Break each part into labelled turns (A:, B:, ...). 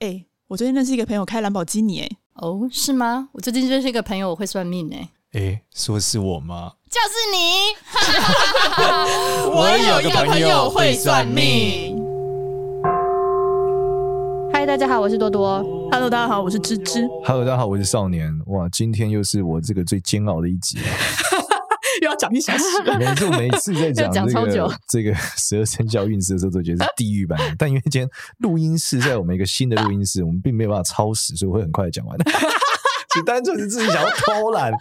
A: 哎，我最近认识一个朋友开兰博基尼，哎，
B: 哦，是吗？我最近认识一个朋友，我会算命，哎，
C: 哎，说是我吗？
B: 就是你。
A: 我有一个朋友会算命。
B: 嗨，大家好，我是多多。
A: Hello，大家好，我是芝芝。
C: Hello，大家好，我是少年。哇，今天又是我这个最煎熬的一集
A: 讲一小时，
C: 每次每次在讲 这个这个十二生肖运势的时候，都觉得是地狱版。但因为今天录音室在我们一个新的录音室，我们并没有办法超时，所以我会很快讲完。只单纯是自己想要偷懒，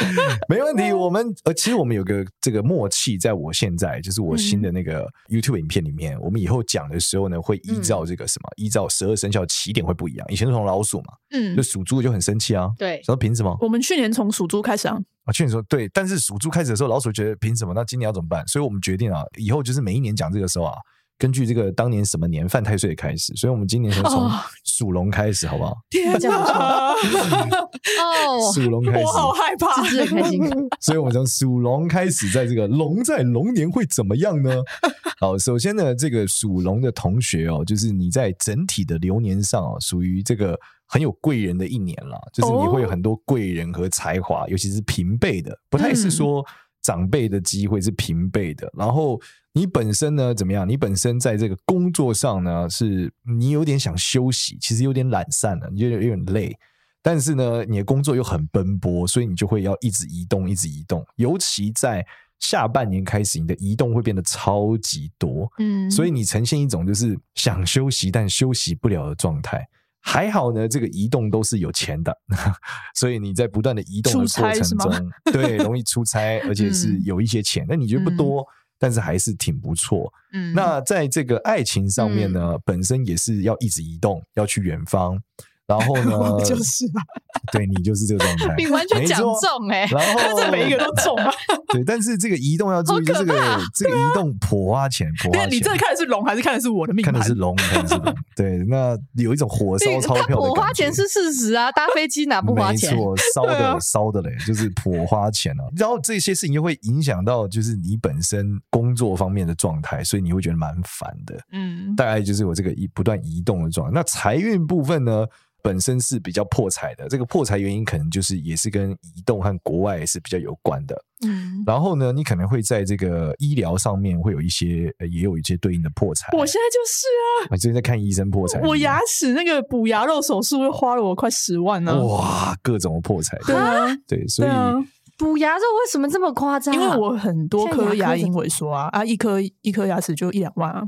C: 没问题。我们呃，其实我们有个这个默契，在我现在就是我新的那个 YouTube 影片里面，嗯、我们以后讲的时候呢，会依照这个什么，嗯、依照十二生肖起点会不一样。以前是从老鼠嘛，嗯，就属猪的就很生气啊，
B: 对，
C: 说凭什么？
A: 我们去年从属猪开始啊，
C: 啊，去年说对，但是属猪开始的时候，老鼠觉得凭什么？那今年要怎么办？所以我们决定啊，以后就是每一年讲这个时候啊。根据这个当年什么年犯太岁开始，所以我们今年先从属龙开始，好不好？
A: 天哪！
B: 哦，
C: 属龙开始，
A: 我好害怕，
B: 是开心。
C: 所以我们从属龙开始，在这个龙在龙年会怎么样呢？好，首先呢，这个属龙的同学哦，就是你在整体的流年上啊，属于这个很有贵人的一年了，就是你会有很多贵人和才华，尤其是平辈的，不太是说。长辈的机会是平辈的，然后你本身呢怎么样？你本身在这个工作上呢，是你有点想休息，其实有点懒散了，你觉得有点累，但是呢，你的工作又很奔波，所以你就会要一直移动，一直移动。尤其在下半年开始，你的移动会变得超级多，嗯，所以你呈现一种就是想休息但休息不了的状态。还好呢，这个移动都是有钱的，所以你在不断的移动的过程中，对，容易出差，而且是 有一些钱。那、嗯、你觉得不多，嗯、但是还是挺不错。嗯，那在这个爱情上面呢，嗯、本身也是要一直移动，要去远方。然后呢，
A: 就是啊，
C: 对你就是这个状态，
B: 你完全讲中哎，
C: 然后
A: 这每一个都中啊。
C: 对，但是这个移动要注意，这个这个移动颇花钱，颇花钱。
A: 你这看的是龙还是看的是我的命？
C: 看的是龙，看的是龙。对，那有一种火烧钞票的感觉。
B: 花钱是事实啊，搭飞机哪不花钱？
C: 没错，烧的烧的嘞，就是颇花钱啊。然后这些事情又会影响到，就是你本身工作方面的状态，所以你会觉得蛮烦的。嗯，大概就是我这个移不断移动的状态。那财运部分呢？本身是比较破财的，这个破财原因可能就是也是跟移动和国外是比较有关的。嗯，然后呢，你可能会在这个医疗上面会有一些，也有一些对应的破财。
A: 我现在就是啊，
C: 我最近在看医生破财。
A: 我牙齿那个补牙肉手术又花了我快十万呢。
C: 哇，各种破财。
A: 对啊，
C: 对，所以
B: 补牙肉为什么这么夸张？
A: 因为我很多颗牙龈萎缩啊，啊，一颗一颗牙齿就一两万啊。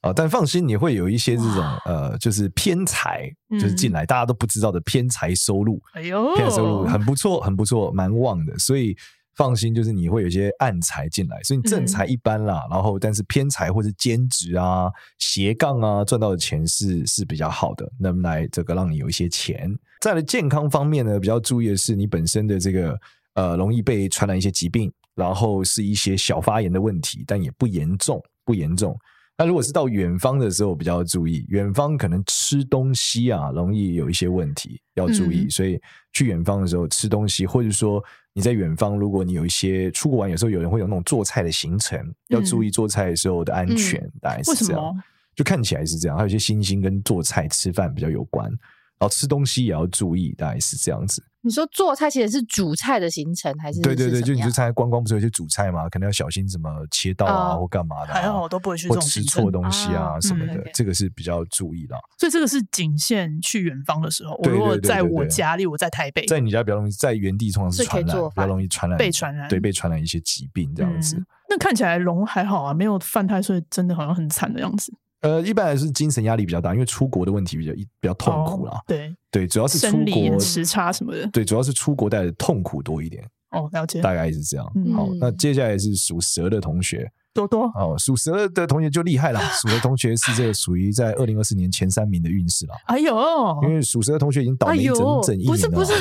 C: 啊，但放心，你会有一些这种呃，就是偏财，就是进来大家都不知道的偏财收入。哎呦，偏财收入很不错，很不错，蛮旺的。所以放心，就是你会有一些暗财进来，所以你正财一般啦。然后，但是偏财或者兼职啊、斜杠啊，赚到的钱是是比较好的，能来这个让你有一些钱。在了健康方面呢，比较注意的是你本身的这个呃，容易被传染一些疾病，然后是一些小发炎的问题，但也不严重，不严重。那如果是到远方的时候，比较注意，远方可能吃东西啊，容易有一些问题要注意。嗯、所以去远方的时候吃东西，或者说你在远方，如果你有一些出国玩，有时候有人会有那种做菜的行程，嗯、要注意做菜的时候的安全，嗯、大概是这样。就看起来是这样，还有一些星星跟做菜吃饭比较有关。然后吃东西也要注意，大概是这样子。
B: 你说做菜其实是主菜的行程，还是？
C: 对对对，就你去参加观光，不是有些主菜嘛？可能要小心什么切刀啊，或干嘛的。
A: 还好我都不会去这种
C: 吃错东西啊什么的，这个是比较注意的。
A: 所以这个是仅限去远方的时候。我如果在我家里，我在台北，
C: 在你家比较容易，在原地通常是传染，比较容易传染，
A: 被传染，
C: 对，被传染一些疾病这样子。
A: 那看起来龙还好啊，没有犯太岁，真的好像很惨的样子。
C: 呃，一般来说是精神压力比较大，因为出国的问题比较比较痛苦啦。
A: 哦、对
C: 对，主要是出国
A: 时差什么的。
C: 对，主要是出国带的痛苦多一点。
A: 哦，了解。
C: 大概是这样。嗯、好，那接下来是属蛇的同学
A: 多多。
C: 哦，属蛇的同学就厉害了。属蛇同学是这个属于在二零二四年前三名的运势了。
A: 哎呦，
C: 因为属蛇的同学已经倒霉整整一年了。不是不是，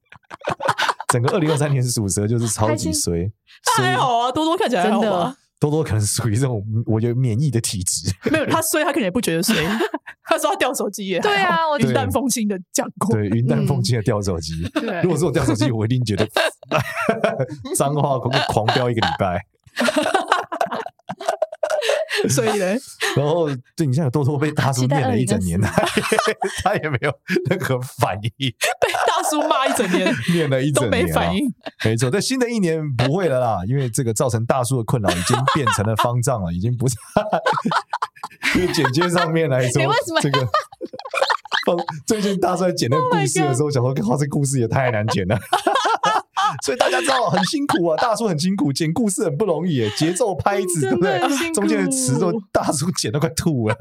C: 整个二零二三年属蛇就是超级衰。
A: 还好啊，多多看起来真的。
C: 多多可能属于这种我觉得免疫的体质，
A: 没有他衰，他可能也不觉得衰。他说他掉手机耶，
B: 对啊，我
A: 云淡风轻的讲过，
C: 对，云淡风轻的掉手机。如果说我掉手机，我一定觉得脏话狂狂飙一个礼拜。
A: 所以呢，
C: 然后对你像多多被大叔念了一整年，他也没有任何反应，
A: 被大叔骂一整年，
C: 念了一整年
A: 都没反应。
C: 没错，在新的一年不会了啦，因为这个造成大叔的困扰已经变成了方丈了，已经不是。就简介上面来说，这个方最近大叔在剪那个故事的时候，想说，哇，这故事也太难剪了。所以大家知道很辛苦啊，大叔很辛苦，剪故事很不容易，节奏拍子对不对？中间的词都大叔剪都快吐了，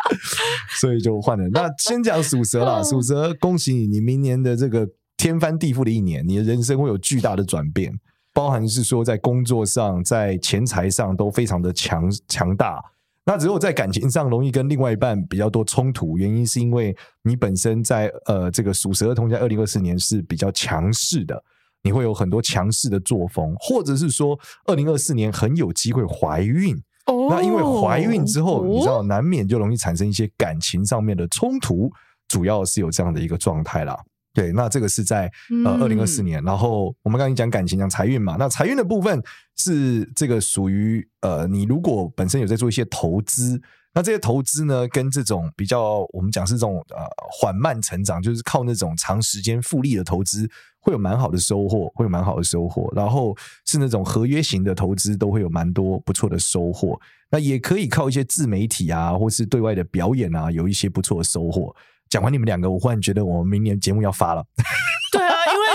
C: 所以就换了。那先讲属蛇啦，属蛇恭喜你，你明年的这个天翻地覆的一年，你的人生会有巨大的转变，包含是说在工作上、在钱财上都非常的强强大。那只有在感情上容易跟另外一半比较多冲突，原因是因为你本身在呃这个属蛇的同在，二零二四年是比较强势的。你会有很多强势的作风，或者是说，二零二四年很有机会怀孕。哦，那因为怀孕之后，你知道难免就容易产生一些感情上面的冲突，主要是有这样的一个状态啦。对，那这个是在呃二零二四年。然后我们刚刚讲感情讲财运嘛，那财运的部分是这个属于呃，你如果本身有在做一些投资。那这些投资呢，跟这种比较，我们讲是这种呃缓慢成长，就是靠那种长时间复利的投资，会有蛮好的收获，会有蛮好的收获。然后是那种合约型的投资，都会有蛮多不错的收获。那也可以靠一些自媒体啊，或是对外的表演啊，有一些不错的收获。讲完你们两个，我忽然觉得我们明年节目要发了。
A: 对啊，因为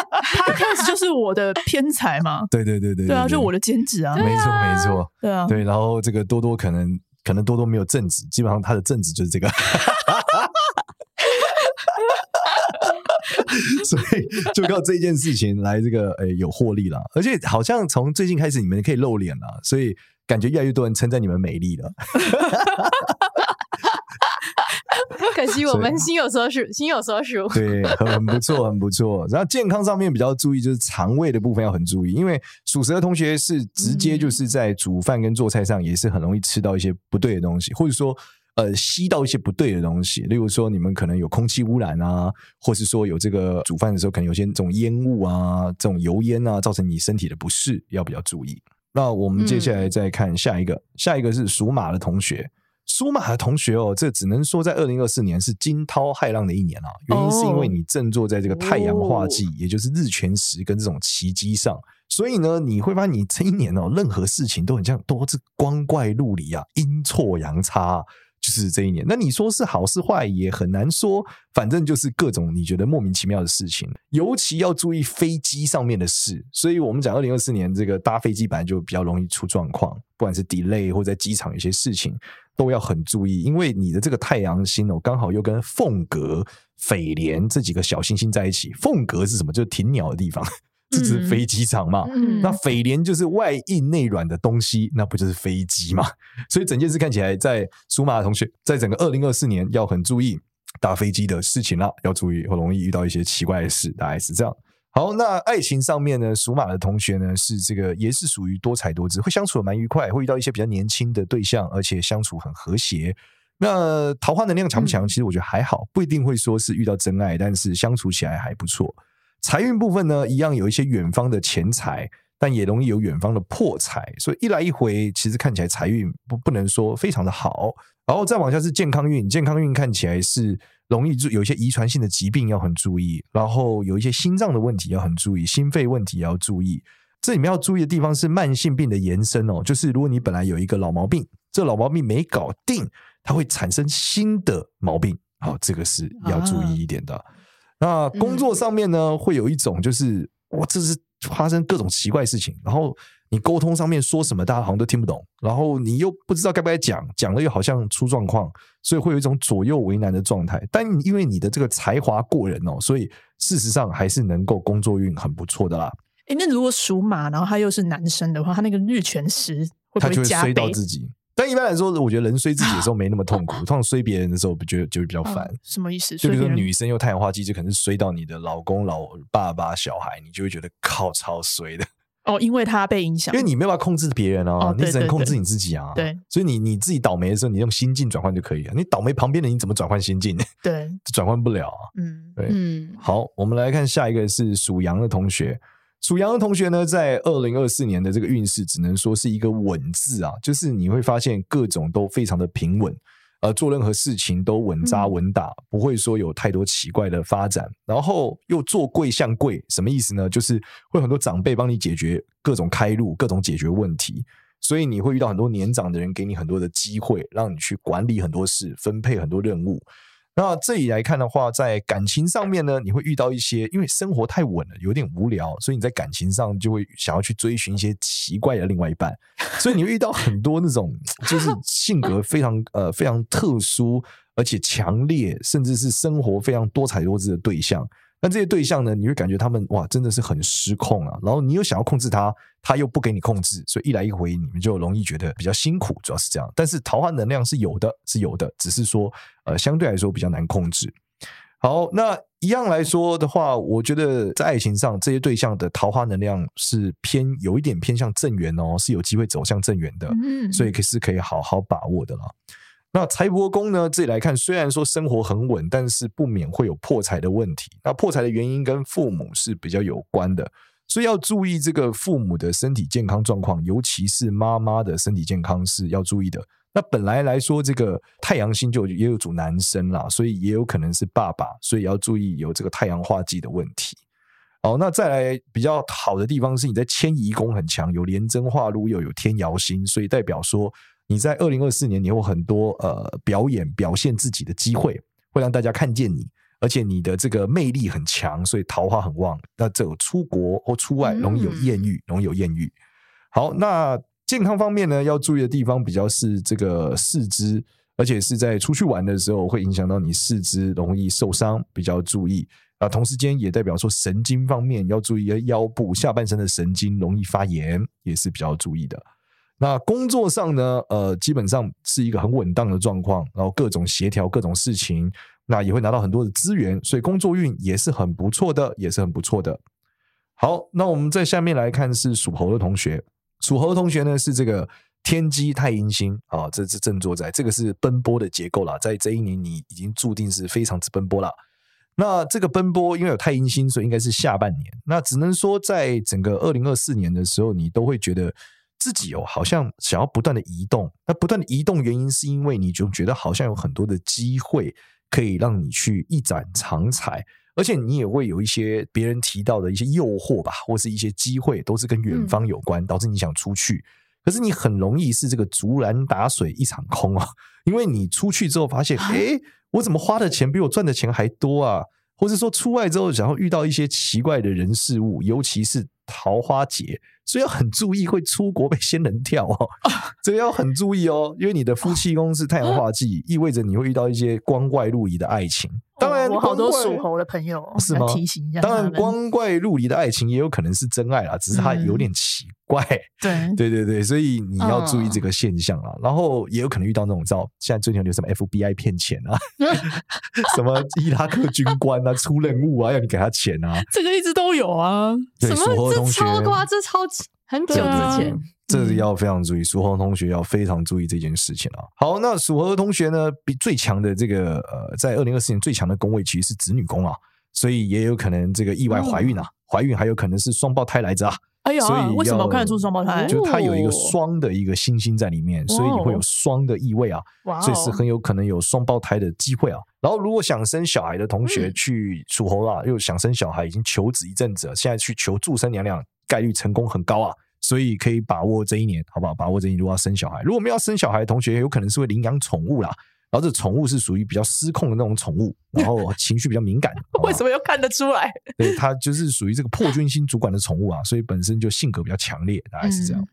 A: Podcast 就是我的偏财嘛。
C: 对对对对，对，
A: 对啊，就我的兼职啊。
C: 没错没错，
A: 对啊，
C: 对。然后这个多多可能。可能多多没有正职，基本上他的正职就是这个，所以就靠这件事情来这个诶、欸、有获利了，而且好像从最近开始你们可以露脸了，所以感觉越来越多人称赞你们美丽了。
B: 可惜我们心有所属，心有所属。
C: 对，很不错，很不错。然后健康上面比较注意，就是肠胃的部分要很注意，因为属蛇的同学是直接就是在煮饭跟做菜上也是很容易吃到一些不对的东西，或者说呃吸到一些不对的东西。例如说你们可能有空气污染啊，或是说有这个煮饭的时候可能有些这种烟雾啊、这种油烟啊，造成你身体的不适，要比较注意。那我们接下来再看下一个，嗯、下一个是属马的同学。属马的同学哦，这只能说在二零二四年是惊涛骇浪的一年啊。原因是因为你正坐在这个太阳化忌，也就是日全食跟这种奇迹上，所以呢，你会发现你这一年哦，任何事情都很像多是光怪陆离啊，阴错阳差。就是这一年，那你说是好是坏也很难说，反正就是各种你觉得莫名其妙的事情，尤其要注意飞机上面的事。所以我们讲二零二四年这个搭飞机本来就比较容易出状况，不管是 delay 或在机场有些事情都要很注意，因为你的这个太阳星哦，刚好又跟凤阁、蜚廉这几个小星星在一起。凤阁是什么？就是停鸟的地方。这是飞机场嘛？嗯，那蜚廉就是外硬内软的东西，那不就是飞机嘛？所以整件事看起来，在属马的同学，在整个二零二四年要很注意搭飞机的事情啦，要注意，很容易遇到一些奇怪的事，大概是这样。好，那爱情上面呢，属马的同学呢，是这个也是属于多才多姿，会相处的蛮愉快，会遇到一些比较年轻的对象，而且相处很和谐。那桃花能量强不强？其实我觉得还好，不一定会说是遇到真爱，但是相处起来还不错。财运部分呢，一样有一些远方的钱财，但也容易有远方的破财，所以一来一回，其实看起来财运不不能说非常的好。然后再往下是健康运，健康运看起来是容易有一些遗传性的疾病要很注意，然后有一些心脏的问题要很注意，心肺问题也要注意。这里面要注意的地方是慢性病的延伸哦，就是如果你本来有一个老毛病，这老毛病没搞定，它会产生新的毛病，好，这个是要注意一点的。啊那工作上面呢，嗯、会有一种就是哇，这是发生各种奇怪事情，然后你沟通上面说什么，大家好像都听不懂，然后你又不知道该不该讲，讲了又好像出状况，所以会有一种左右为难的状态。但因为你的这个才华过人哦，所以事实上还是能够工作运很不错的啦。
A: 诶，那如果属马，然后他又是男生的话，他那个日全食会不会加倍？他就会衰到自己。
C: 但一般来说，我觉得人衰自己的时候没那么痛苦，通常衰别人的时候，不觉得就会比较烦。
A: 什么意思？
C: 就比如说女生用太阳花季，就可能是衰到你的老公、老爸爸、小孩，你就会觉得靠超衰的。
A: 哦，因为他被影响，
C: 因为你没有办法控制别人哦，你只能控制你自己啊。
A: 对，
C: 所以你你自己倒霉的时候，你用心境转换就可以了。你倒霉旁边的你怎么转换心境？
A: 对，
C: 转换不了啊。
A: 嗯，
C: 对，嗯。好，我们来看下一个是属羊的同学。属羊的同学呢，在二零二四年的这个运势，只能说是一个稳字啊，就是你会发现各种都非常的平稳，呃，做任何事情都稳扎稳打，不会说有太多奇怪的发展。然后又做贵向贵，什么意思呢？就是会有很多长辈帮你解决各种开路、各种解决问题，所以你会遇到很多年长的人给你很多的机会，让你去管理很多事、分配很多任务。那这里来看的话，在感情上面呢，你会遇到一些，因为生活太稳了，有点无聊，所以你在感情上就会想要去追寻一些奇怪的另外一半，所以你会遇到很多那种就是性格非常呃非常特殊，而且强烈，甚至是生活非常多彩多姿的对象。但这些对象呢，你会感觉他们哇，真的是很失控啊。然后你又想要控制他，他又不给你控制，所以一来一回，你们就容易觉得比较辛苦，主要是这样。但是桃花能量是有的，是有的，只是说呃，相对来说比较难控制。好，那一样来说的话，我觉得在爱情上，这些对象的桃花能量是偏有一点偏向正缘哦，是有机会走向正缘的，嗯所以可是可以好好把握的了。那财帛宫呢？这里来看，虽然说生活很稳，但是不免会有破财的问题。那破财的原因跟父母是比较有关的，所以要注意这个父母的身体健康状况，尤其是妈妈的身体健康是要注意的。那本来来说，这个太阳星就也有主男生啦，所以也有可能是爸爸，所以要注意有这个太阳化忌的问题。好，那再来比较好的地方是你在迁移宫很强，有廉贞化禄又有天姚星，所以代表说。你在二零二四年，你有很多呃表演表现自己的机会，会让大家看见你，而且你的这个魅力很强，所以桃花很旺。那这个出国或出外容易有艳遇，容易有艳遇。好，那健康方面呢，要注意的地方比较是这个四肢，而且是在出去玩的时候会影响到你四肢容易受伤，比较注意啊。同时间也代表说神经方面要注意，腰部下半身的神经容易发炎，也是比较注意的。那工作上呢，呃，基本上是一个很稳当的状况，然后各种协调各种事情，那也会拿到很多的资源，所以工作运也是很不错的，也是很不错的。好，那我们在下面来看是属猴的同学，属猴的同学呢是这个天机太阴星啊，这是正坐在，这个是奔波的结构啦，在这一年你已经注定是非常之奔波了。那这个奔波因为有太阴星，所以应该是下半年。那只能说在整个二零二四年的时候，你都会觉得。自己哦，好像想要不断的移动。那不断的移动原因是因为你就觉得好像有很多的机会可以让你去一展长才，而且你也会有一些别人提到的一些诱惑吧，或是一些机会，都是跟远方有关，导致你想出去。可是你很容易是这个竹篮打水一场空啊，因为你出去之后发现，诶，我怎么花的钱比我赚的钱还多啊？或是说出外之后，然后遇到一些奇怪的人事物，尤其是桃花劫。所以要很注意会出国被仙人跳哦，这个要很注意哦，因为你的夫妻宫是太阳化忌，意味着你会遇到一些光怪陆离的爱情。当然，
A: 我好多属猴的朋友
C: 是吗？
A: 提醒一下，
C: 当然，光怪陆离的爱情也有可能是真爱啦，只是它有点奇怪。
A: 对，
C: 对，对，对，所以你要注意这个现象啊。然后也有可能遇到那种，知道现在最近有什么 FBI 骗钱啊，什么伊拉克军官啊出任务啊，要你给他钱啊，这个
A: 一直都有啊。
B: 什超夸，这超很久之前。
C: 这是要非常注意，属猴同学要非常注意这件事情啊。好，那属猴的同学呢，比最强的这个呃，在二零二四年最强的宫位其实是子女宫啊，所以也有可能这个意外怀孕啊，怀孕还有可能是双胞胎来着啊。
A: 哎呀，所以为什么我看得出双胞胎？
C: 就它有一个双的一个星星在里面，所以你会有双的意味啊，所以是很有可能有双胞胎的机会啊。然后如果想生小孩的同学去属猴啊，又想生小孩，已经求子一阵子了，现在去求助生娘娘，概率成功很高啊。所以可以把握这一年，好不好？把握这一年，如果要生小孩，如果没有要生小孩的同学，有可能是会领养宠物啦。然后这宠物是属于比较失控的那种宠物，然后情绪比较敏感。
A: 为什么又看得出来？
C: 对，它就是属于这个破军星主管的宠物啊，所以本身就性格比较强烈，大概是这样。嗯、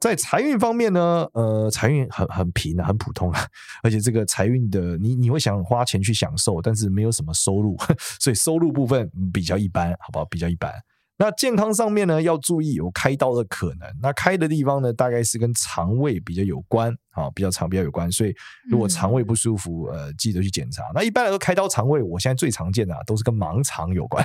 C: 在财运方面呢，呃，财运很很平啊，很普通啊，而且这个财运的你你会想花钱去享受，但是没有什么收入，所以收入部分比较一般，好不好？比较一般。那健康上面呢，要注意有开刀的可能。那开的地方呢，大概是跟肠胃比较有关，啊，比较长比较有关。所以如果肠胃不舒服，呃，记得去检查。那一般来说，开刀肠胃，我现在最常见的啊，都是跟盲肠有关，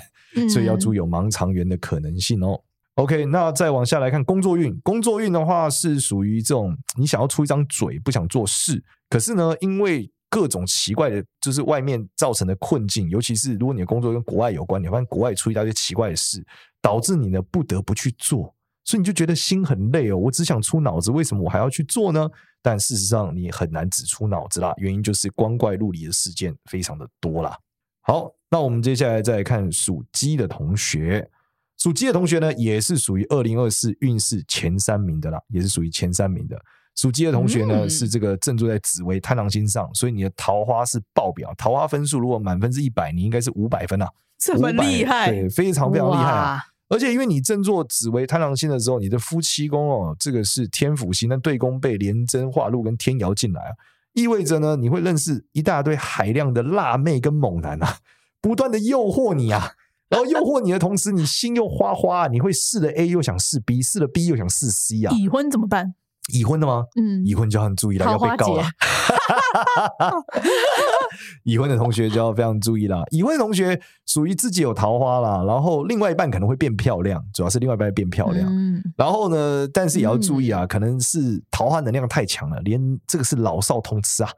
C: 所以要注意有盲肠炎的可能性哦。OK，那再往下来看工作运，工作运的话是属于这种你想要出一张嘴，不想做事，可是呢，因为各种奇怪的，就是外面造成的困境，尤其是如果你的工作跟国外有关，你发现国外出一大堆奇怪的事，导致你呢不得不去做，所以你就觉得心很累哦。我只想出脑子，为什么我还要去做呢？但事实上你很难只出脑子啦，原因就是光怪陆离的事件非常的多啦。好，那我们接下来再来看属鸡的同学，属鸡的同学呢，也是属于二零二四运势前三名的啦，也是属于前三名的。属鸡的同学呢，嗯、是这个正坐在紫薇贪狼星上，所以你的桃花是爆表，桃花分数如果满分是一百，你应该是五百分啊，
A: 这么厉害，
C: 对，非常非常厉害啊！而且因为你正坐紫薇贪狼星的时候，你的夫妻宫哦，这个是天府星，那对宫被廉贞化禄跟天姚进来啊，意味着呢，你会认识一大堆海量的辣妹跟猛男啊，不断的诱惑你啊，然后诱惑你的同时，你心又花花，你会试了 A 又想试 B，试了 B 又想试 C 啊，
A: 已婚怎么办？
C: 已婚的吗？嗯，已婚就要很注意了，要被告了。已婚的同学就要非常注意了。已婚的同学属于自己有桃花啦，然后另外一半可能会变漂亮，主要是另外一半变漂亮。嗯，然后呢，但是也要注意啊，可能是桃花能量太强了，连这个是老少通吃啊。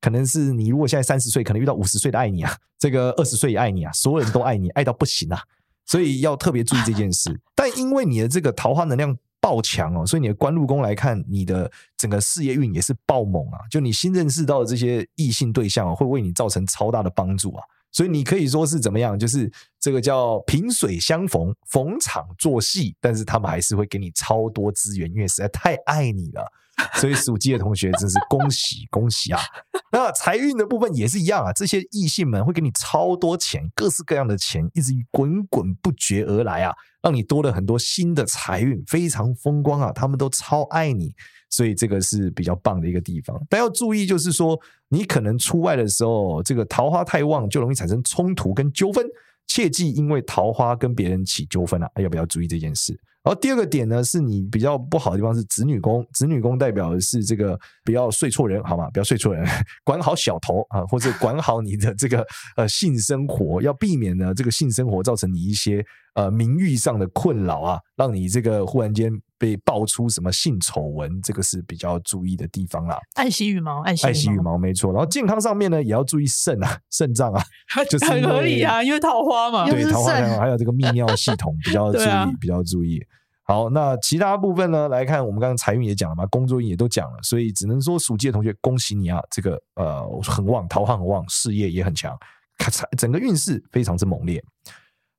C: 可能是你如果现在三十岁，可能遇到五十岁的爱你啊，这个二十岁也爱你啊，所有人都爱你，爱到不行啊，所以要特别注意这件事。但因为你的这个桃花能量。爆强哦，所以你的官禄宫来看，你的整个事业运也是爆猛啊！就你新认识到的这些异性对象，会为你造成超大的帮助啊！所以你可以说是怎么样？就是这个叫萍水相逢，逢场作戏，但是他们还是会给你超多资源，因为实在太爱你了。所以属鸡的同学真是恭喜恭喜啊！那财运的部分也是一样啊，这些异性们会给你超多钱，各式各样的钱，一直滚滚不绝而来啊，让你多了很多新的财运，非常风光啊！他们都超爱你，所以这个是比较棒的一个地方。但要注意，就是说你可能出外的时候，这个桃花太旺，就容易产生冲突跟纠纷，切记因为桃花跟别人起纠纷啊，要不要注意这件事？然后第二个点呢，是你比较不好的地方是子女宫，子女宫代表的是这个不要睡错人，好吗？不要睡错人，管好小头啊，或者管好你的这个呃性生活，要避免呢这个性生活造成你一些呃名誉上的困扰啊，让你这个忽然间被爆出什么性丑闻，这个是比较注意的地方啦。爱惜羽毛，爱惜爱惜羽毛，没错。然后健康上面呢，也要注意肾啊，肾脏啊，就是
A: 很合理啊，因为桃花嘛，
C: 对，桃花还有这个泌尿系统比较注意，啊、比较注意。好，那其他部分呢？来看，我们刚刚财运也讲了嘛，工作运也都讲了，所以只能说属鸡的同学恭喜你啊，这个呃很旺，桃花很旺，事业也很强，财整个运势非常之猛烈。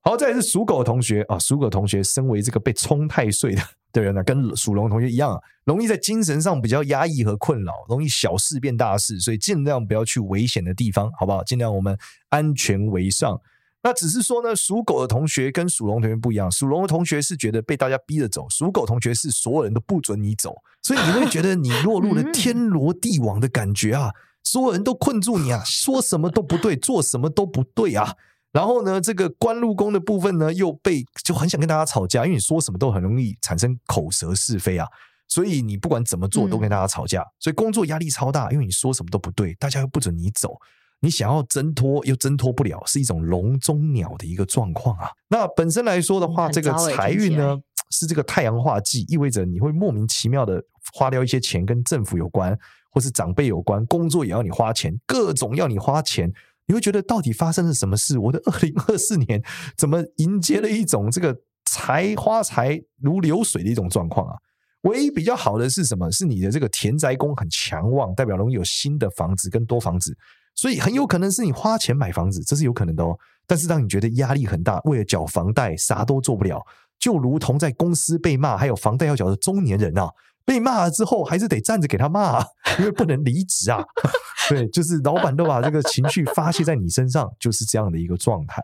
C: 好，再来是属狗的同学啊，属狗同学身为这个被冲太岁的的人呢，跟属龙同学一样，容易在精神上比较压抑和困扰，容易小事变大事，所以尽量不要去危险的地方，好不好？尽量我们安全为上。那只是说呢，属狗的同学跟属龙同学不一样。属龙的同学是觉得被大家逼着走，属狗同学是所有人都不准你走，所以你会觉得你落入了天罗地网的感觉啊！所有人都困住你啊，说什么都不对，做什么都不对啊！然后呢，这个官禄宫的部分呢，又被就很想跟大家吵架，因为你说什么都很容易产生口舌是非啊，所以你不管怎么做都跟大家吵架，所以工作压力超大，因为你说什么都不对，大家又不准你走。你想要挣脱又挣脱不了，是一种笼中鸟的一个状况啊。那本身来说的话，这个财运呢是这个太阳化忌，意味着你会莫名其妙的花掉一些钱，跟政府有关，或是长辈有关，工作也要你花钱，各种要你花钱。你会觉得到底发生了什么事？我的二零二四年怎么迎接了一种这个财花财如流水的一种状况啊？唯一比较好的是什么？是你的这个田宅宫很强旺，代表容易有新的房子跟多房子。所以很有可能是你花钱买房子，这是有可能的哦。但是当你觉得压力很大，为了缴房贷啥都做不了，就如同在公司被骂，还有房贷要缴的中年人啊，被骂了之后还是得站着给他骂，因为不能离职啊。对，就是老板都把这个情绪发泄在你身上，就是这样的一个状态。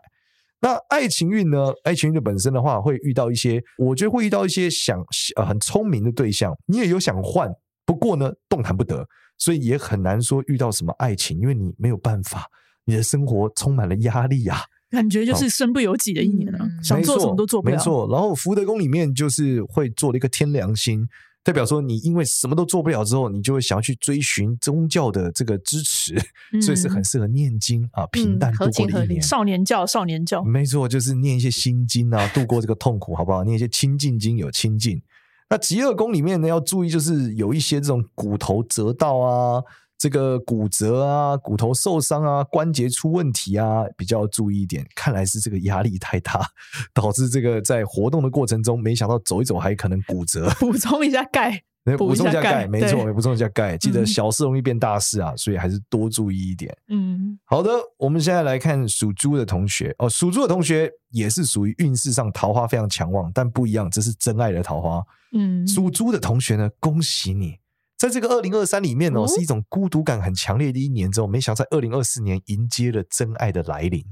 C: 那爱情运呢？爱情运的本身的话，会遇到一些，我觉得会遇到一些想呃很聪明的对象，你也有想换，不过呢，动弹不得。所以也很难说遇到什么爱情，因为你没有办法，你的生活充满了压力啊，
A: 感觉就是身不由己的一年啊，嗯、想做什么都做不了。
C: 没错，然后福德宫里面就是会做了一个天良心，代表说你因为什么都做不了之后，你就会想要去追寻宗教的这个支持，嗯、所以是很适合念经啊，平淡度过的一年。
A: 少年教，少年教，
C: 没错，就是念一些心经啊，度过这个痛苦，好不好？念一些清净经，有清净。那疾厄宫里面呢，要注意就是有一些这种骨头折到啊，这个骨折啊、骨头受伤啊、关节出问题啊，比较要注意一点。看来是这个压力太大，导致这个在活动的过程中，没想到走一走还可能骨折。
A: 补充一下钙，
C: 补充一下钙，没错，补充一下钙。
A: 对
C: 记得小事容易变大事啊，嗯、所以还是多注意一点。
A: 嗯，
C: 好的，我们现在来看属猪的同学哦，属猪的同学也是属于运势上桃花非常强旺，但不一样，这是真爱的桃花。嗯，属猪的同学呢，恭喜你。在这个二零二三里面哦，是一种孤独感很强烈的一年之后，没想到在二零二四年迎接了真爱的来临。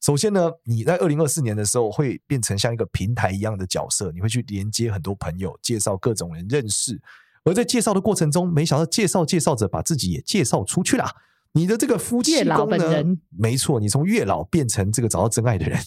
C: 首先呢，你在二零二四年的时候会变成像一个平台一样的角色，你会去连接很多朋友，介绍各种人认识。而在介绍的过程中，没想到介绍介绍着把自己也介绍出去了。你的这个夫妻宫呢，没错，你从月老变成这个找到真爱的人，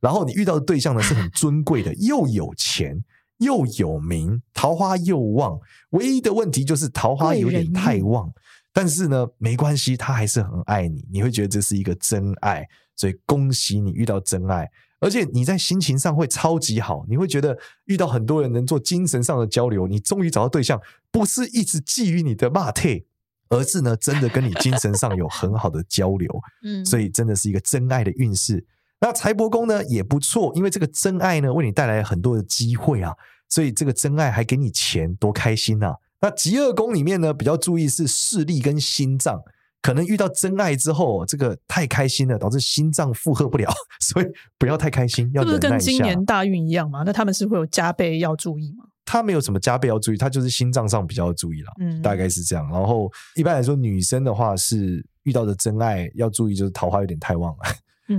C: 然后你遇到的对象呢是很尊贵的，又有钱。又有名，桃花又旺，唯一的问题就是桃花有点太旺。但是呢，没关系，他还是很爱你，你会觉得这是一个真爱，所以恭喜你遇到真爱，而且你在心情上会超级好，你会觉得遇到很多人能做精神上的交流，你终于找到对象，不是一直觊觎你的骂退，而是呢，真的跟你精神上有很好的交流，嗯，所以真的是一个真爱的运势。那财帛宫呢也不错，因为这个真爱呢为你带来很多的机会啊，所以这个真爱还给你钱，多开心呐、啊！那极恶宫里面呢比较注意是视力跟心脏，可能遇到真爱之后，这个太开心了，导致心脏负荷不了，所以不要太开心，要忍耐一下。是不是跟今年
A: 大运一样嘛？那他们是会有加倍要注意吗？
C: 他没有什么加倍要注意，他就是心脏上比较要注意了，嗯，大概是这样。然后一般来说，女生的话是遇到的真爱要注意，就是桃花有点太旺了。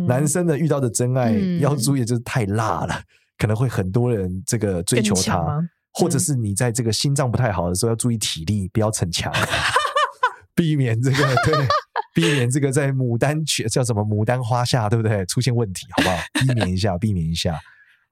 C: 男生呢遇到的真爱要注意，就是太辣了，嗯、可能会很多人这个追求他，嗯、或者是你在这个心脏不太好的时候要注意体力，不要逞强，避免这个 对，避免这个在牡丹曲叫什么牡丹花下，对不对？出现问题，好不好？避免一下，避免一下。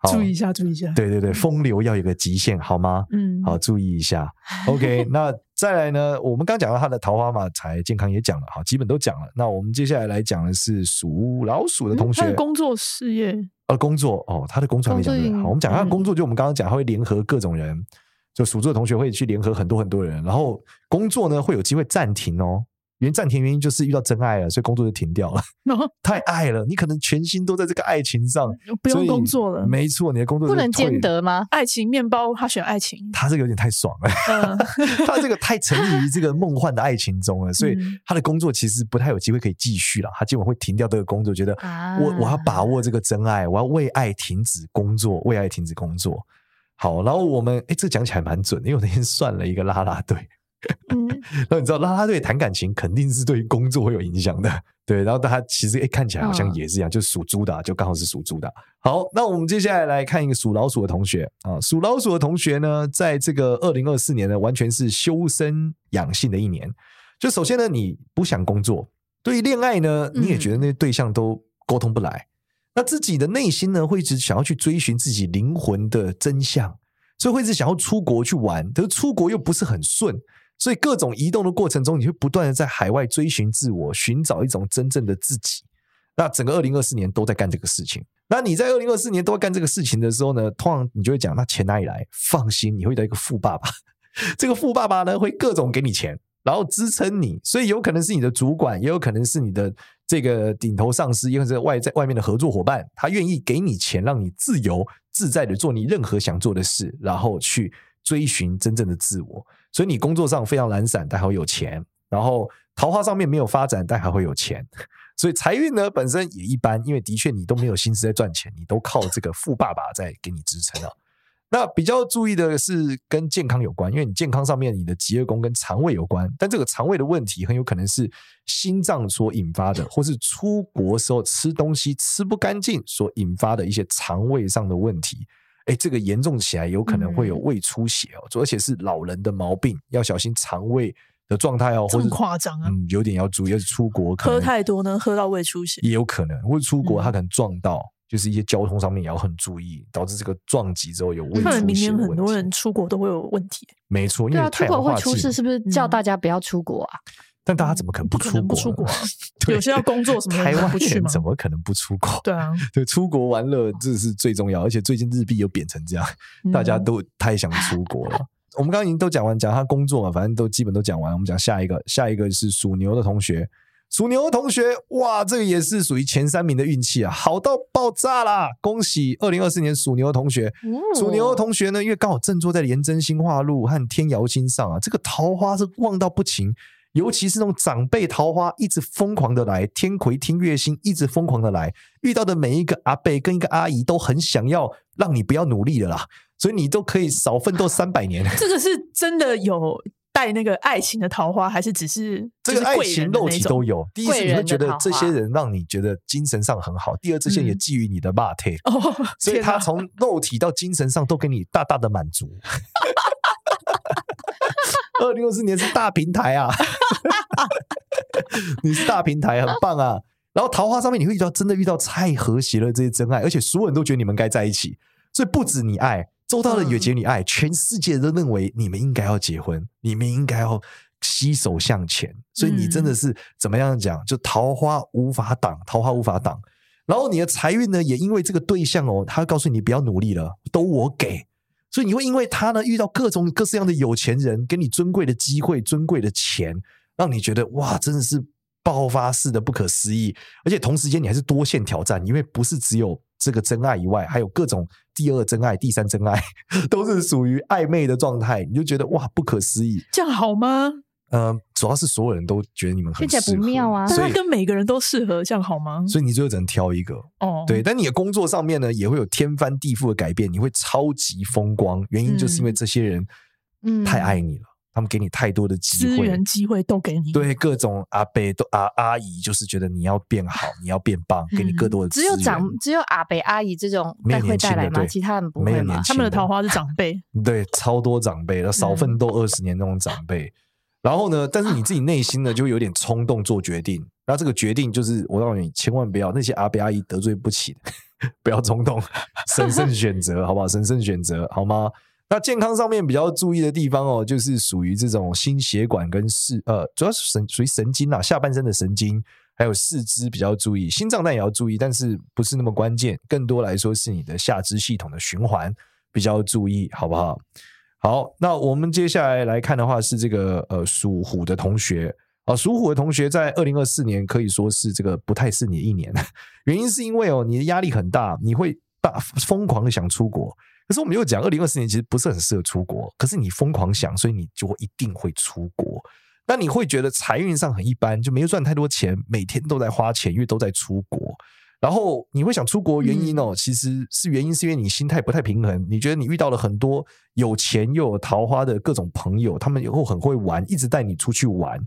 A: 注意一下，注意一下。
C: 对对对，风流要有个极限，好吗？嗯，好，注意一下。OK，那再来呢？我们刚讲到他的桃花嘛，财健康也讲了，好，基本都讲了。那我们接下来来讲的是属老鼠的同学，
A: 他的工作事业，
C: 呃，工作哦，他的工作还没讲好，我们讲他的工作，就我们刚刚讲，他会联合各种人，就属猪的同学会去联合很多很多人，然后工作呢会有机会暂停哦。原暂停原因就是遇到真爱了，所以工作就停掉了。太爱了，你可能全心都在这个爱情上，
A: 不用工作了。
C: 没错，你的工作
B: 不能兼得吗？
A: 爱情面包，他选爱情，
C: 他这个有点太爽了。嗯、他这个太沉溺于这个梦幻的爱情中了，所以他的工作其实不太有机会可以继续了。他今晚会停掉这个工作，觉得我我要把握这个真爱，我要为爱停止工作，为爱停止工作。好，然后我们哎，这讲起来蛮准的，因为我那天算了一个啦啦队。嗯，那你知道拉拉队谈感情肯定是对于工作会有影响的，对。然后他其实诶看起来好像也是一样，就属猪的，就刚好是属猪的。好，那我们接下来来看一个属老鼠的同学啊，属老鼠的同学呢，在这个二零二四年呢，完全是修身养性的一年。就首先呢，你不想工作，对于恋爱呢，你也觉得那些对象都沟通不来，那自己的内心呢，会一直想要去追寻自己灵魂的真相，所以会一直想要出国去玩，可是出国又不是很顺。所以各种移动的过程中，你会不断的在海外追寻自我，寻找一种真正的自己。那整个二零二四年都在干这个事情。那你在二零二四年都在干这个事情的时候呢，通常你就会讲，那钱哪里来？放心，你会遇到一个富爸爸。这个富爸爸呢，会各种给你钱，然后支撑你。所以有可能是你的主管，也有可能是你的这个顶头上司，也可能是外在外面的合作伙伴，他愿意给你钱，让你自由自在的做你任何想做的事，然后去追寻真正的自我。所以你工作上非常懒散，但还会有钱；然后桃花上面没有发展，但还会有钱。所以财运呢本身也一般，因为的确你都没有心思在赚钱，你都靠这个富爸爸在给你支撑啊。那比较注意的是跟健康有关，因为你健康上面你的疾厄宫跟肠胃有关，但这个肠胃的问题很有可能是心脏所引发的，或是出国时候吃东西吃不干净所引发的一些肠胃上的问题。哎，这个严重起来有可能会有胃出血哦，嗯、而且是老人的毛病，要小心肠胃的状态哦。
A: 这么夸张啊？
C: 嗯，有点要注意，要是出国
A: 喝太多呢，喝到胃出血
C: 也有可能，或者出国他可能撞到，嗯、就是一些交通上面也要很注意，导致这个撞击之后有胃出血。可能
A: 明年很多人出国都会有问题。
C: 没错，因为太阳化气，
B: 出事是不是叫大家不要出国啊？嗯
C: 但大家怎么可能不出国？
A: 不出国，有些要工作什么的，台湾
C: 人怎么可能不出国？
A: 对啊，
C: 对，出国玩乐这是最重要，而且最近日币又贬成这样，大家都太想出国了。我们刚刚已经都讲完，讲他工作嘛，反正都基本都讲完。我们讲下一个，下一个是属牛的同学。属牛的同学，哇，这个也是属于前三名的运气啊，好到爆炸啦！恭喜二零二四年属牛的同学。属牛的同学呢，因为刚好正坐在廉贞星化路和天姚星上啊，这个桃花是旺到不行，尤其是那种长辈桃花一直疯狂的来，天魁听月星一直疯狂的来，遇到的每一个阿伯跟一个阿姨都很想要让你不要努力了啦，所以你都可以少奋斗三百年。
A: 这个是真的有。带那个爱情的桃花，还是只是
C: 这个爱情肉体都有？第一次你会觉得这些人让你觉得精神上很好；第二，这些也基于你的霸体，嗯，所以他从肉体到精神上都给你大大的满足。二零二四年是大平台啊，你是大平台，很棒啊！然后桃花上面你会遇到真的遇到太和谐了这些真爱，而且所有人都觉得你们该在一起，所以不止你爱。周遭的也觉得你爱，全世界都认为你们应该要结婚，你们应该要携手向前，所以你真的是怎么样讲？就桃花无法挡，桃花无法挡。然后你的财运呢，也因为这个对象哦，他告诉你不要努力了，都我给，所以你会因为他呢，遇到各种各式样的有钱人，给你尊贵的机会、尊贵的钱，让你觉得哇，真的是爆发式的不可思议。而且同时间你还是多线挑战，因为不是只有。这个真爱以外，还有各种第二真爱、第三真爱，都是属于暧昧的状态，你就觉得哇，不可思议。
A: 这样好吗？
C: 嗯、呃，主要是所有人都觉得你们很适合，
B: 听起来不妙啊。
A: 所以跟每个人都适合，这样好吗？
C: 所以你最后只能挑一个哦。对，但你的工作上面呢，也会有天翻地覆的改变，你会超级风光，原因就是因为这些人嗯太爱你了。嗯他们给你太多的机会，资
A: 源机会都给你。
C: 对，各种阿伯都阿阿姨，就是觉得你要变好，你要变棒，给你更多的。
B: 只有长，只有阿伯阿姨这种会带来吗？其他人不会吗？
A: 他们的桃花是长辈，
C: 对，超多长辈，少奋斗二十年那种长辈。嗯、然后呢，但是你自己内心呢，就有点冲动做决定。那这个决定就是，我告诉你，千万不要那些阿伯阿姨得罪不起的，不要冲动，审慎选择，好不好？审慎选择，好吗？那健康上面比较注意的地方哦，就是属于这种心血管跟视呃，主要是神属于神经啊，下半身的神经还有四肢比较注意，心脏那也要注意，但是不是那么关键，更多来说是你的下肢系统的循环比较注意，好不好？好，那我们接下来来看的话是这个呃属虎的同学啊，属虎的同学在二零二四年可以说是这个不太是你一年，原因是因为哦你的压力很大，你会大疯狂的想出国。可是我们又讲，二零二四年其实不是很适合出国。可是你疯狂想，所以你就会一定会出国。那你会觉得财运上很一般，就没有赚太多钱，每天都在花钱，因为都在出国。然后你会想出国原因哦，其实是原因是因为你心态不太平衡。你觉得你遇到了很多有钱又有桃花的各种朋友，他们以后很会玩，一直带你出去玩。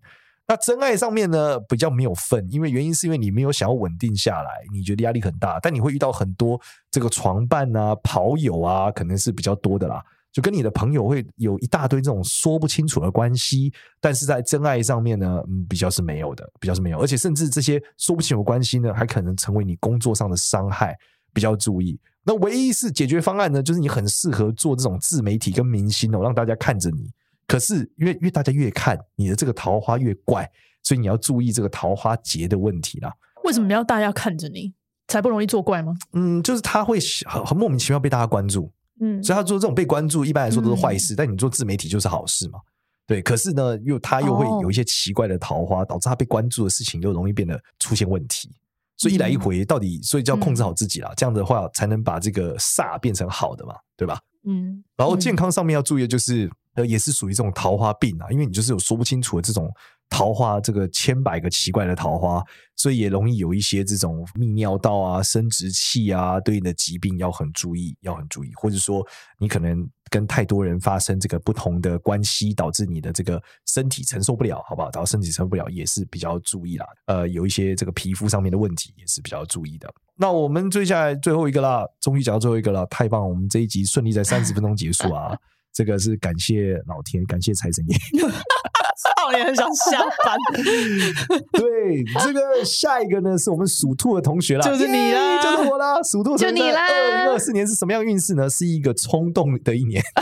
C: 那真爱上面呢，比较没有份，因为原因是因为你没有想要稳定下来，你觉得压力很大，但你会遇到很多这个床伴啊、跑友啊，可能是比较多的啦，就跟你的朋友会有一大堆这种说不清楚的关系，但是在真爱上面呢，嗯，比较是没有的，比较是没有，而且甚至这些说不清楚的关系呢，还可能成为你工作上的伤害，比较注意。那唯一是解决方案呢，就是你很适合做这种自媒体跟明星哦，让大家看着你。可是，因为因为大家越看你的这个桃花越怪，所以你要注意这个桃花劫的问题啦。
A: 为什么要大家看着你才不容易作怪吗？
C: 嗯，就是他会很很莫名其妙被大家关注，嗯，所以他做这种被关注，一般来说都是坏事。嗯、但你做自媒体就是好事嘛，对。可是呢，又他又会有一些奇怪的桃花，哦、导致他被关注的事情又容易变得出现问题。所以一来一回，到底所以就要控制好自己啦。嗯、这样的话才能把这个煞变成好的嘛，对吧？嗯。然后健康上面要注意的就是。呃，也是属于这种桃花病啊，因为你就是有说不清楚的这种桃花，这个千百个奇怪的桃花，所以也容易有一些这种泌尿道啊、生殖器啊对应的疾病要很注意，要很注意，或者说你可能跟太多人发生这个不同的关系，导致你的这个身体承受不了，好不好？导致身体承受不了也是比较注意啦。呃，有一些这个皮肤上面的问题也是比较注意的。那我们接下来最后一个啦，终于讲到最后一个了，太棒！我们这一集顺利在三十分钟结束啊。这个是感谢老天，感谢财神爷。
A: 少年很想下班。
C: 对，这个下一个呢，是我们属兔的同学啦，
A: 就是你啦，
C: 就是我啦，属兔。
B: 就你啦。
C: 二零二四年是什么样运势呢？是一个冲动的一年。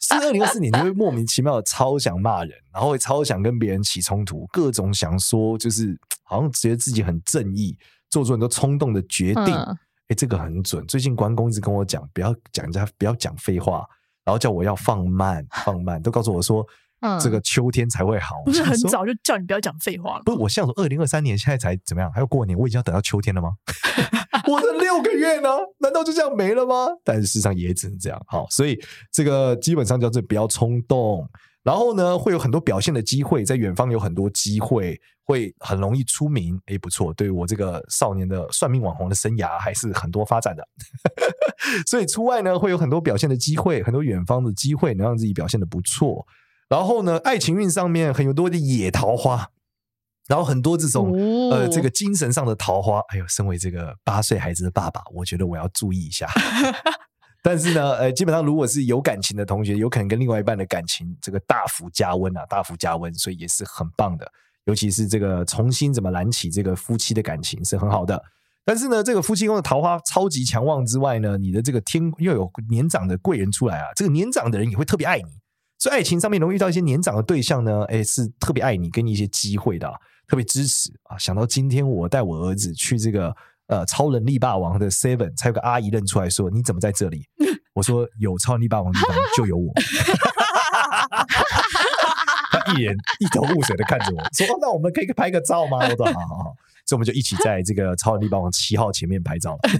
C: 是二零二四年，你会莫名其妙的超想骂人，然后会超想跟别人起冲突，各种想说，就是好像觉得自己很正义，做出很多冲动的决定。嗯哎，这个很准。最近关公一直跟我讲，不要讲人家，不要讲废话。然后叫我要放慢 放慢，都告诉我说。这个秋天才会好，
A: 不是很早就叫你不要讲废话了。
C: 不是，我像说二零二三年现在才怎么样？还要过年，我已经要等到秋天了吗？我的六个月呢？难道就这样没了吗？但是事实上也只能这样。好，所以这个基本上叫做不要冲动。然后呢，会有很多表现的机会，在远方有很多机会，会很容易出名。哎，不错，对于我这个少年的算命网红的生涯还是很多发展的。所以出外呢，会有很多表现的机会，很多远方的机会，能让自己表现的不错。然后呢，爱情运上面很有多的野桃花，然后很多这种、哦、呃，这个精神上的桃花。哎呦，身为这个八岁孩子的爸爸，我觉得我要注意一下。但是呢，呃，基本上如果是有感情的同学，有可能跟另外一半的感情这个大幅加温啊，大幅加温，所以也是很棒的。尤其是这个重新怎么燃起这个夫妻的感情是很好的。但是呢，这个夫妻宫的桃花超级强旺之外呢，你的这个天又有年长的贵人出来啊，这个年长的人也会特别爱你。所以爱情上面容易遇到一些年长的对象呢，哎，是特别爱你，给你一些机会的，特别支持啊。想到今天我带我儿子去这个呃超能力霸王的 Seven，才有个阿姨认出来说：“你怎么在这里？” 我说：“有超能力霸王的地方就有我。” 他一脸一头雾水的看着我说：“那我们可以拍个照吗？”我说：“好好好。”所以我们就一起在这个超能力霸王七号前面拍照了。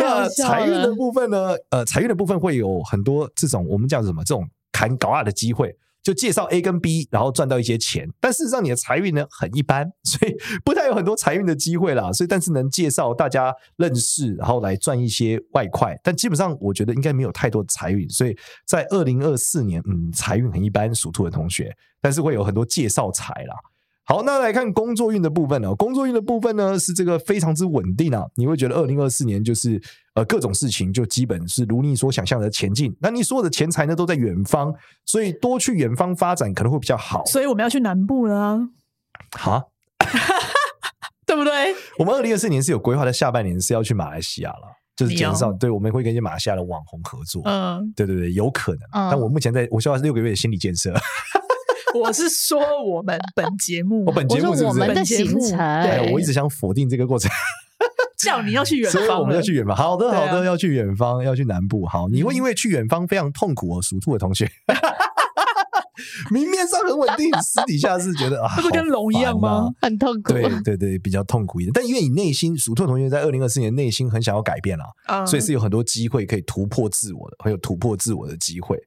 C: 那财运的部分呢？呃，财运的部分会有很多这种我们叫什么？这种砍高啊的机会，就介绍 A 跟 B，然后赚到一些钱。但事实上你的财运呢很一般，所以不太有很多财运的机会啦。所以但是能介绍大家认识，然后来赚一些外快。但基本上我觉得应该没有太多的财运。所以在二零二四年，嗯，财运很一般，属兔的同学，但是会有很多介绍财啦。好，那来看工作运的部分呢？工作运的部分呢是这个非常之稳定啊！你会觉得二零二四年就是呃各种事情就基本是如你所想象的前进。那你所有的钱财呢都在远方，所以多去远方发展可能会比较好。
A: 所以我们要去南部了啊！
C: 好，
A: 对不对？
C: 我们二零二四年是有规划的，下半年是要去马来西亚了，就是基本上对，我们会跟一些马来西亚的网红合作。嗯，对对对，有可能。嗯，但我目前在我需要六个月的心理建设。
A: 我是说我们 本节目，
C: 我本节目是我
B: 们的行程。
C: 对，我一直想否定这个过程。
A: 叫你要去远方，
C: 所以我们要去远方。好的，好的，要去远方，要去南部。好，你会因为去远方非常痛苦哦，属兔的同学。明面上很稳定，私底下是觉得啊，
A: 这不跟龙一样吗？很痛苦。
C: 对对对，比较痛苦一点。但因为你内心属兔的同学在二零二四年内心很想要改变啊，所以是有很多机会可以突破自我的，很有突破自我的机会。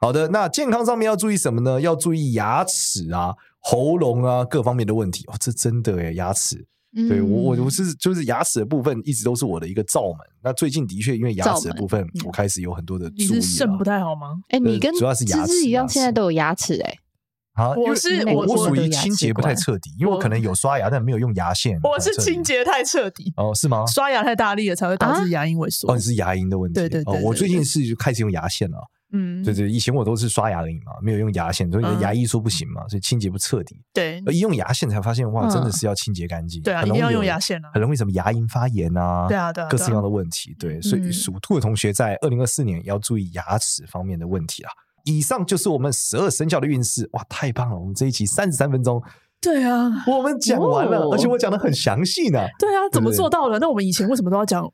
C: 好的，那健康上面要注意什么呢？要注意牙齿啊、喉咙啊各方面的问题。哦，这真的诶，牙齿，嗯、对我我我是就是牙齿的部分一直都是我的一个罩门。那最近的确因为牙齿的部分，我开始有很多的注意。你
A: 是肾不太好吗？
B: 哎，你跟
C: 主要是牙齿
B: 一样，现在都有牙齿哎。
C: 啊，
A: 我是
C: 我我属于清洁不太彻底，因为我可能有刷牙，但没有用牙线。
A: 我是清洁太彻底
C: 哦，是吗？
A: 刷牙太大力了，才会导致牙龈萎缩。
C: 哦，你是牙龈的问题。
A: 对对对，
C: 我最近是开始用牙线了。嗯，对对，以前我都是刷牙而已嘛，没有用牙线，所以你的牙医说不行嘛，所以清洁不彻底。
A: 对，
C: 而一用牙线才发现，哇，真的是要清洁干净。
A: 对啊，一定要用牙线啊，
C: 很容易什么牙龈发炎啊，
A: 对啊，对，
C: 各式各样的问题。对，所以属兔的同学在二零二四年要注意牙齿方面的问题啊。以上就是我们十二生肖的运势，哇，太棒了！我们这一期三十三分钟，
A: 对啊，
C: 我们讲完了，而且我讲的很详细呢。
A: 对啊，怎么做到的？那我们以前为什么都要讲？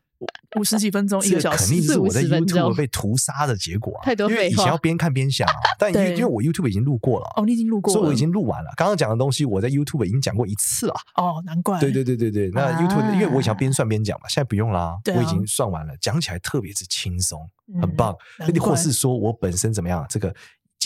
A: 五十几分钟，一个小时，
C: 肯定是我在 YouTube 被屠杀的结果啊！
B: 太多废话，
C: 因为以前要边看边想啊，但因为因为我 YouTube 已经录过了
A: 哦，你已经录过了，
C: 所以我已经录完了。刚刚讲的东西，我在 YouTube 已经讲过一次了。
A: 哦，难怪。
C: 对对对对对，那 YouTube 因为我想边算边讲嘛，现在不用啦，我已经算完了，讲起来特别之轻松，很棒。或是说我本身怎么样，这个。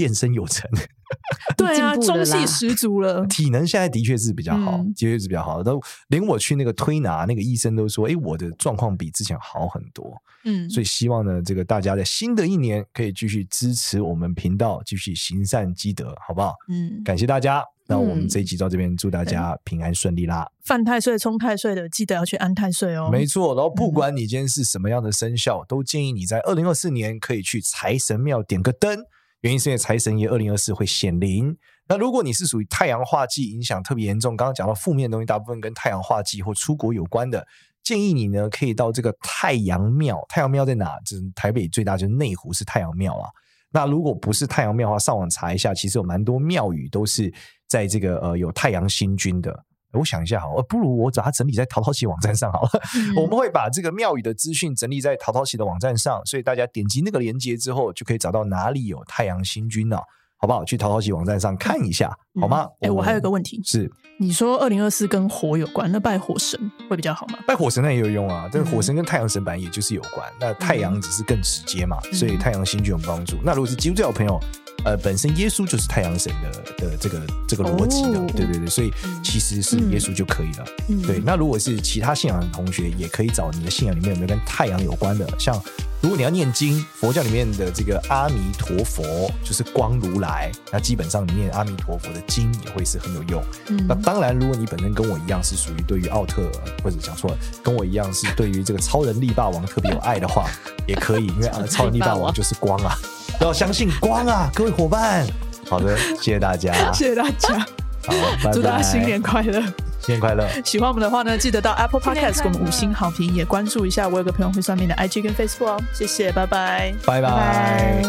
C: 健身有成，
A: 对啊，中气十足了。
C: 体能现在的确是比较好，的确是比较好。都连我去那个推拿，那个医生都说：“哎，我的状况比之前好很多。”嗯，所以希望呢，这个大家在新的一年可以继续支持我们频道，继续行善积德，好不好？嗯，感谢大家。那我们这一集到这边，祝大家平安顺利啦！
A: 犯太岁、冲太岁的，记得要去安太岁哦。
C: 没错，然后不管你今天是什么样的生肖，都建议你在二零二四年可以去财神庙点个灯。原因是因为财神爷二零二四会显灵。那如果你是属于太阳化忌影响特别严重，刚刚讲到负面的东西大部分跟太阳化忌或出国有关的，建议你呢可以到这个太阳庙。太阳庙在哪？就是台北最大就是内湖是太阳庙啊。那如果不是太阳庙的话，上网查一下，其实有蛮多庙宇都是在这个呃有太阳星君的。我想一下好，不如我把它整理在淘淘奇网站上好了。嗯、我们会把这个庙宇的资讯整理在淘淘奇的网站上，所以大家点击那个链接之后，就可以找到哪里有太阳星君了、啊。好不好？去淘淘喜网站上看一下，嗯、好吗？
A: 哎、欸，我还有一个问题，
C: 是
A: 你说二零二四跟火有关，那拜火神会比较好吗？
C: 拜火神那也有用啊，但是火神跟太阳神版也就是有关，嗯、那太阳只是更直接嘛，嗯、所以太阳星君有帮助。那如果是基督教的朋友，呃，本身耶稣就是太阳神的的这个这个逻辑的，哦、对对对，所以其实是耶稣就可以了。嗯、对，那如果是其他信仰的同学，也可以找你的信仰里面有没有跟太阳有关的，像。如果你要念经，佛教里面的这个阿弥陀佛就是光如来，那基本上你念阿弥陀佛的经也会是很有用。嗯，那当然，如果你本身跟我一样是属于对于奥特，或者讲错了，跟我一样是对于这个超人力霸王特别有爱的话，也可以，因为啊，超人力霸王就是光啊，要相信光啊，各位伙伴。好的，谢谢大家，
A: 谢谢大家，
C: 好，拜拜，
A: 祝大家新年快乐。
C: 新年快乐！
A: 喜欢我们的话呢，记得到 Apple Podcast 给我们五星好评，也关注一下我有个朋友会算命的 IG 跟 Facebook 哦。谢谢，拜拜，
C: 拜拜。